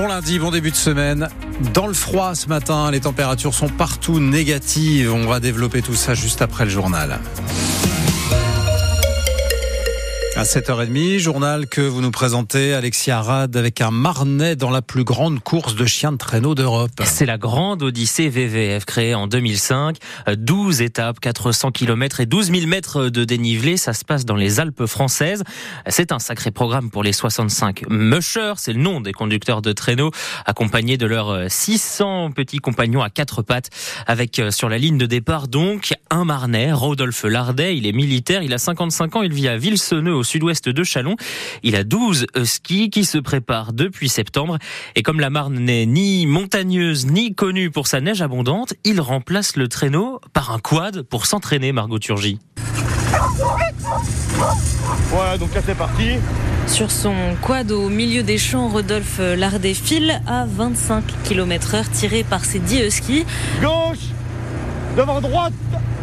Bon lundi, bon début de semaine. Dans le froid ce matin, les températures sont partout négatives. On va développer tout ça juste après le journal. À 7h30, journal que vous nous présentez, Alexia Arad, avec un marnet dans la plus grande course de chiens de traîneau d'Europe. C'est la grande Odyssée VVF créée en 2005. 12 étapes, 400 km et 12 000 mètres de dénivelé. Ça se passe dans les Alpes françaises. C'est un sacré programme pour les 65 mushers. C'est le nom des conducteurs de traîneau, accompagnés de leurs 600 petits compagnons à quatre pattes. Avec euh, sur la ligne de départ donc un marnet, Rodolphe Lardet. Il est militaire, il a 55 ans, il vit à Villeseneux au sud-ouest de Chalon. Il a 12 skis qui se préparent depuis septembre. Et comme la Marne n'est ni montagneuse ni connue pour sa neige abondante, il remplace le traîneau par un quad pour s'entraîner, Margot Turgy. Voilà, donc là c'est parti. Sur son quad au milieu des champs, Rodolphe Lardet file à 25 km heure tiré par ses 10 skis. Gauche, devant droite.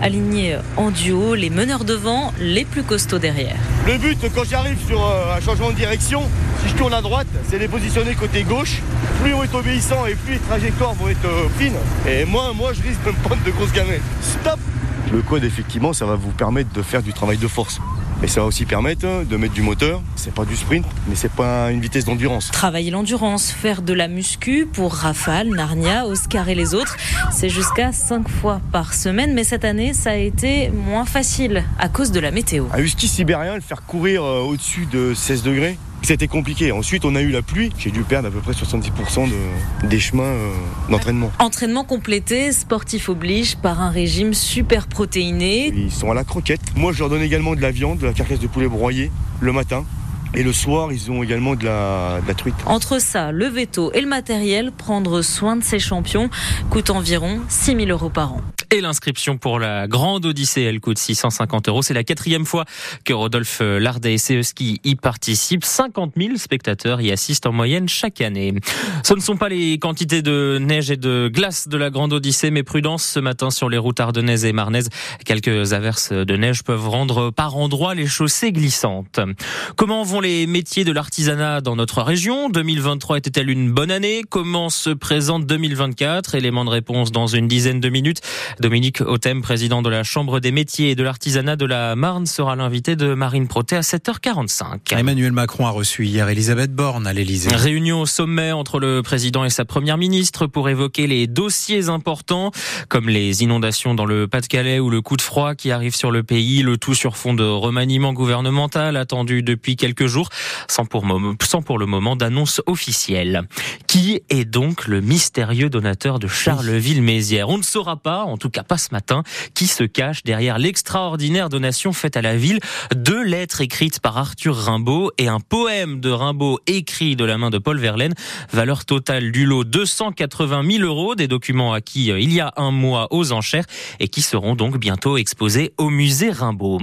Alignés en duo, les meneurs devant, les plus costauds derrière. Le but, quand j'arrive sur euh, un changement de direction, si je tourne à droite, c'est les positionner côté gauche. Plus on est obéissant et plus les trajectoires vont être euh, fines. Et moi, moi, je risque de me prendre de grosses gamelles. Stop Le code, effectivement, ça va vous permettre de faire du travail de force. Mais ça va aussi permettre hein, de mettre du moteur. C'est pas du sprint, mais c'est pas une vitesse d'endurance. Travailler l'endurance, faire de la muscu pour Rafale, Narnia, Oscar et les autres, c'est jusqu'à 5 fois par semaine. Mais cette année, ça a été moins facile à cause de la météo. Un husky sibérien, le faire courir euh, au-dessus de 16 degrés, c'était compliqué. Ensuite, on a eu la pluie. J'ai dû perdre à peu près 70% de, des chemins euh, d'entraînement. Entraînement complété, sportif oblige, par un régime super protéiné. Ils sont à la croquette. Moi, je leur donne également de la viande, de la carcasse de poulet broyée le matin. Et le soir, ils ont également de la, de la, truite. Entre ça, le veto et le matériel, prendre soin de ces champions coûte environ 6 000 euros par an. Et l'inscription pour la grande Odyssée, elle coûte 650 euros. C'est la quatrième fois que Rodolphe Lardet et Seeski y participent. 50 000 spectateurs y assistent en moyenne chaque année. Ce ne sont pas les quantités de neige et de glace de la grande Odyssée, mais prudence ce matin sur les routes ardennaises et marnaises. Quelques averses de neige peuvent rendre par endroits les chaussées glissantes. Comment vont les métiers de l'artisanat dans notre région? 2023 était-elle une bonne année? Comment se présente 2024 Élément de réponse dans une dizaine de minutes. Dominique Autem, président de la Chambre des métiers et de l'artisanat de la Marne, sera l'invité de Marine Proté à 7h45. Emmanuel Macron a reçu hier Elisabeth Borne à l'Elysée. Réunion au sommet entre le président et sa première ministre pour évoquer les dossiers importants comme les inondations dans le Pas-de-Calais ou le coup de froid qui arrive sur le pays, le tout sur fond de remaniement gouvernemental attendu depuis quelques jours sans pour, sans pour le moment d'annonce officielle. Qui est donc le mystérieux donateur de Charleville-Mézières? On ne saura pas, en tout cas pas ce matin, qui se cache derrière l'extraordinaire donation faite à la ville. Deux lettres écrites par Arthur Rimbaud et un poème de Rimbaud écrit de la main de Paul Verlaine. Valeur totale du lot 280 000 euros, des documents acquis il y a un mois aux enchères et qui seront donc bientôt exposés au musée Rimbaud.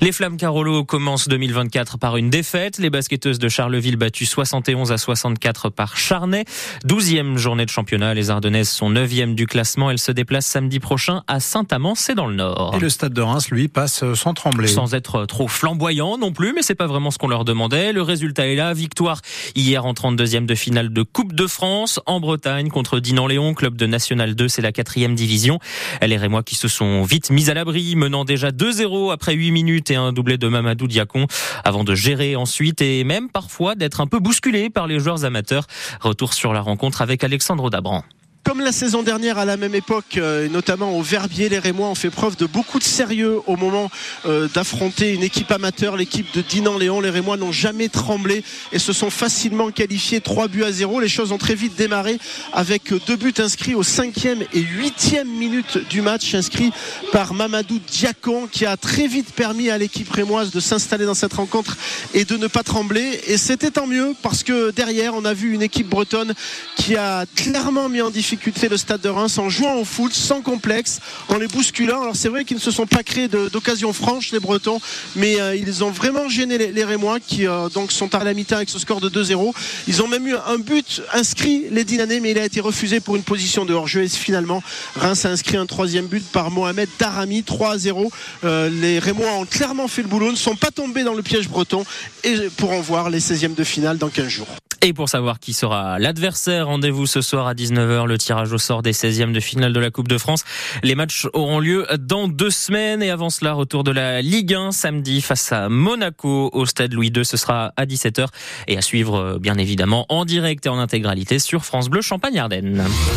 Les Flammes Carolo commencent 2024 par une défaite. Les basketteuses de Charleville battues 71 à 64 par Charnay. 12e journée de championnat. Les Ardennaises sont 9e du classement. Elles se déplacent samedi prochain à Saint-Amand, c'est dans le Nord. Et le stade de Reims, lui, passe sans trembler. Sans être trop flamboyant non plus, mais c'est pas vraiment ce qu'on leur demandait. Le résultat est là. Victoire hier en 32e de finale de Coupe de France en Bretagne contre Dinan-Léon, club de National 2, c'est la quatrième division. Les Rémois qui se sont vite mis à l'abri, menant déjà 2-0 après 8 minutes et un doublé de Mamadou Diacon avant de gérer ensuite et même parfois d'être un peu bousculé par les joueurs amateurs. Retour sur la rencontre avec Alexandre Dabran. Comme la saison dernière à la même époque, euh, notamment au Verbier, les Rémois ont fait preuve de beaucoup de sérieux au moment euh, d'affronter une équipe amateur, l'équipe de Dinan-Léon. Les Rémois n'ont jamais tremblé et se sont facilement qualifiés 3 buts à 0. Les choses ont très vite démarré avec deux buts inscrits au 5e et 8e minute du match, inscrits par Mamadou Diacon, qui a très vite permis à l'équipe rémoise de s'installer dans cette rencontre et de ne pas trembler. Et c'était tant mieux parce que derrière, on a vu une équipe bretonne qui a clairement mis en difficulté le stade de Reims en jouant au foot sans complexe, en les bousculant. Alors c'est vrai qu'ils ne se sont pas créés d'occasions franches les Bretons, mais euh, ils ont vraiment gêné les, Rémois qui euh, donc sont à la mi-temps avec ce score de 2-0. Ils ont même eu un but inscrit les Dinanais, mais il a été refusé pour une position de hors-jeu. Et finalement, Reims a inscrit un troisième but par Mohamed Darami, 3-0. Euh, les Rémois ont clairement fait le boulot, ne sont pas tombés dans le piège breton et pour en voir les 16e de finale dans 15 jours. Et pour savoir qui sera l'adversaire, rendez-vous ce soir à 19h, le tirage au sort des 16e de finale de la Coupe de France. Les matchs auront lieu dans deux semaines et avant cela, retour de la Ligue 1 samedi face à Monaco au stade Louis II. Ce sera à 17h et à suivre bien évidemment en direct et en intégralité sur France Bleu Champagne-Ardenne.